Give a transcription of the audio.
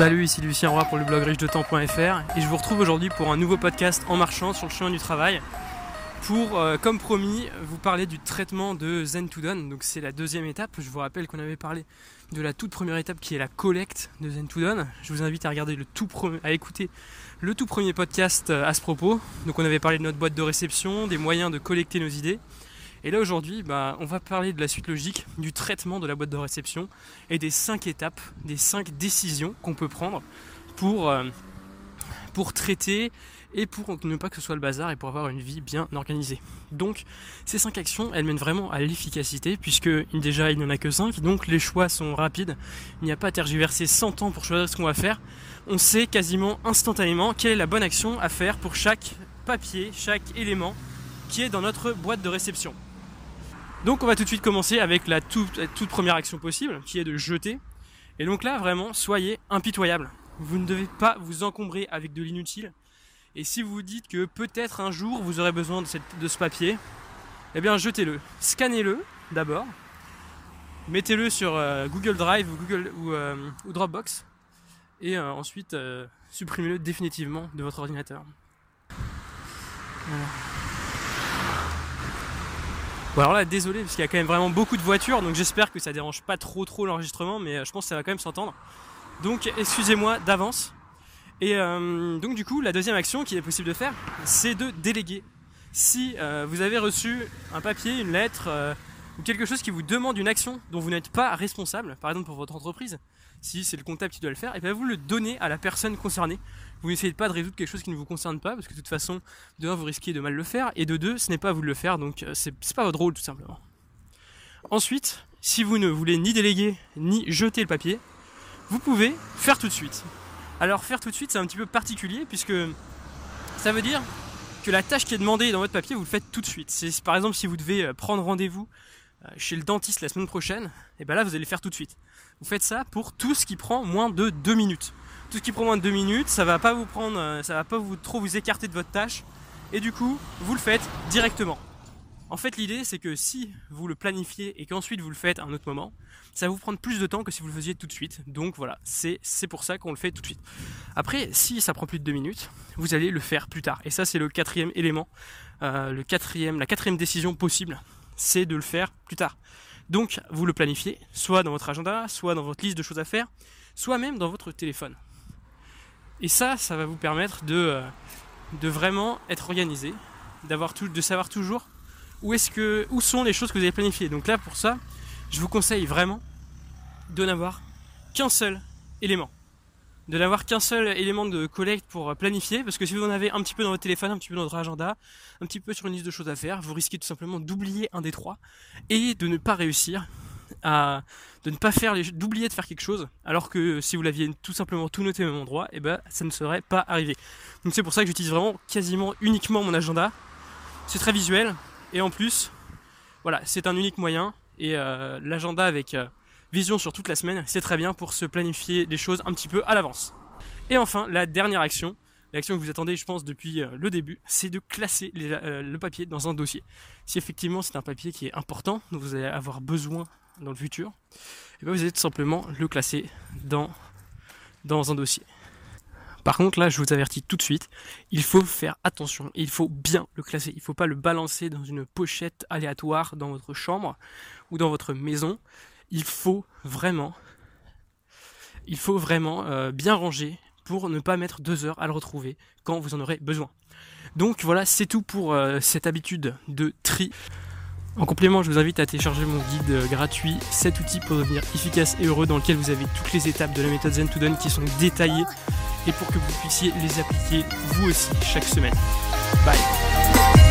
Salut, ici Lucien Roy pour le blog riche-de-temps.fr et je vous retrouve aujourd'hui pour un nouveau podcast en marchant sur le chemin du travail pour, euh, comme promis, vous parler du traitement de Zen to Done. Donc c'est la deuxième étape. Je vous rappelle qu'on avait parlé de la toute première étape qui est la collecte de Zen to Done. Je vous invite à regarder le tout à écouter le tout premier podcast euh, à ce propos. Donc on avait parlé de notre boîte de réception, des moyens de collecter nos idées. Et là aujourd'hui, bah, on va parler de la suite logique du traitement de la boîte de réception et des cinq étapes, des cinq décisions qu'on peut prendre pour, euh, pour traiter et pour ne pas que ce soit le bazar et pour avoir une vie bien organisée. Donc ces cinq actions, elles mènent vraiment à l'efficacité puisque déjà il n'y en a que cinq, donc les choix sont rapides. Il n'y a pas à tergiverser 100 ans pour choisir ce qu'on va faire. On sait quasiment instantanément quelle est la bonne action à faire pour chaque papier, chaque élément qui est dans notre boîte de réception. Donc on va tout de suite commencer avec la toute, première action possible, qui est de jeter. Et donc là, vraiment, soyez impitoyable. Vous ne devez pas vous encombrer avec de l'inutile. Et si vous vous dites que peut-être un jour vous aurez besoin de, ce papier, eh bien jetez-le. Scannez-le d'abord. Mettez-le sur euh, Google Drive ou, euh, Dropbox. Et euh, ensuite, supprimez-le définitivement de votre ordinateur. Voilà. Bon alors là désolé parce qu'il y a quand même vraiment beaucoup de voitures donc j'espère que ça dérange pas trop trop l'enregistrement mais euh, je pense que ça va quand même s'entendre. Donc excusez-moi d'avance. Et euh, donc du coup la deuxième action qu'il est possible de faire c'est de déléguer. Si euh, vous avez reçu un papier, une lettre ou quelque chose qui vous demande une action dont vous n'êtes pas responsable, par exemple pour votre entreprise, si c'est le comptable qui doit le faire, et bien vous le donnez à la personne concernée. Vous n'essayez pas de résoudre quelque chose qui ne vous concerne pas, parce que de toute façon, de un, vous risquez de mal le faire, et de deux, ce n'est pas à vous de le faire, donc euh, c'est pas votre rôle tout simplement. Ensuite, si vous ne voulez ni déléguer, ni jeter le papier, vous pouvez faire tout de suite. Alors faire tout de suite, c'est un petit peu particulier, puisque ça veut dire que la tâche qui est demandée dans votre papier, vous le faites tout de suite. C'est par exemple si vous devez euh, prendre rendez-vous chez le dentiste la semaine prochaine, et bien là vous allez le faire tout de suite. Vous faites ça pour tout ce qui prend moins de 2 minutes. Tout ce qui prend moins de 2 minutes, ça va pas vous prendre, euh, ça va pas vous trop vous écarter de votre tâche, et du coup vous le faites directement. En fait l'idée c'est que si vous le planifiez et qu'ensuite vous le faites à un autre moment, ça va vous prendre plus de temps que si vous le faisiez tout de suite. Donc voilà, c'est pour ça qu'on le fait tout de suite. Après, si ça prend plus de 2 minutes, vous allez le faire plus tard. Et ça c'est le quatrième élément, euh, le quatrième, la quatrième décision possible c'est de le faire plus tard. Donc vous le planifiez, soit dans votre agenda, soit dans votre liste de choses à faire, soit même dans votre téléphone. Et ça, ça va vous permettre de, euh, vraiment être organisé, de savoir toujours où, où sont les choses que vous avez planifiées. Donc là, pour ça, je vous conseille vraiment de n'avoir qu'un seul élément de n'avoir qu'un seul élément de collecte pour planifier, parce que si vous en avez un petit peu dans votre téléphone, un petit peu dans votre agenda, un petit peu sur une liste de choses à faire, vous risquez tout simplement d'oublier un des trois et de ne pas réussir à ne pas faire d'oublier de faire quelque chose, alors que si vous l'aviez tout simplement tout noté au même endroit, eh ben ça ne serait pas arrivé. Donc c'est pour ça que j'utilise vraiment quasiment uniquement mon agenda. C'est très visuel et en plus, voilà, c'est un unique moyen et euh, l'agenda avec euh, vision sur toute la semaine, c'est très bien pour se planifier les choses un petit peu à l'avance. Et enfin, la dernière action, l'action que vous attendez, je pense, depuis euh, le début, c'est de classer euh, le papier dans un dossier. Si effectivement c'est un papier qui est important, dont vous allez avoir besoin dans le futur, eh bien vous allez tout simplement le classer dans, dans un dossier. Par contre, là, je vous avertis tout de suite, il faut faire attention, il faut bien le classer. Il ne faut pas le balancer dans une pochette aléatoire dans votre chambre ou dans votre maison il faut vraiment, euh, bien ranger pour ne pas mettre deux heures à le retrouver quand vous en aurez besoin. Donc voilà, c'est tout pour euh, cette habitude de tri. En complément, je vous invite à télécharger mon guide euh, gratuit 7 outils pour devenir efficace et heureux dans lequel vous avez toutes les étapes de la méthode Zen to Done qui sont détaillées et pour que vous puissiez les appliquer vous aussi chaque semaine. Bye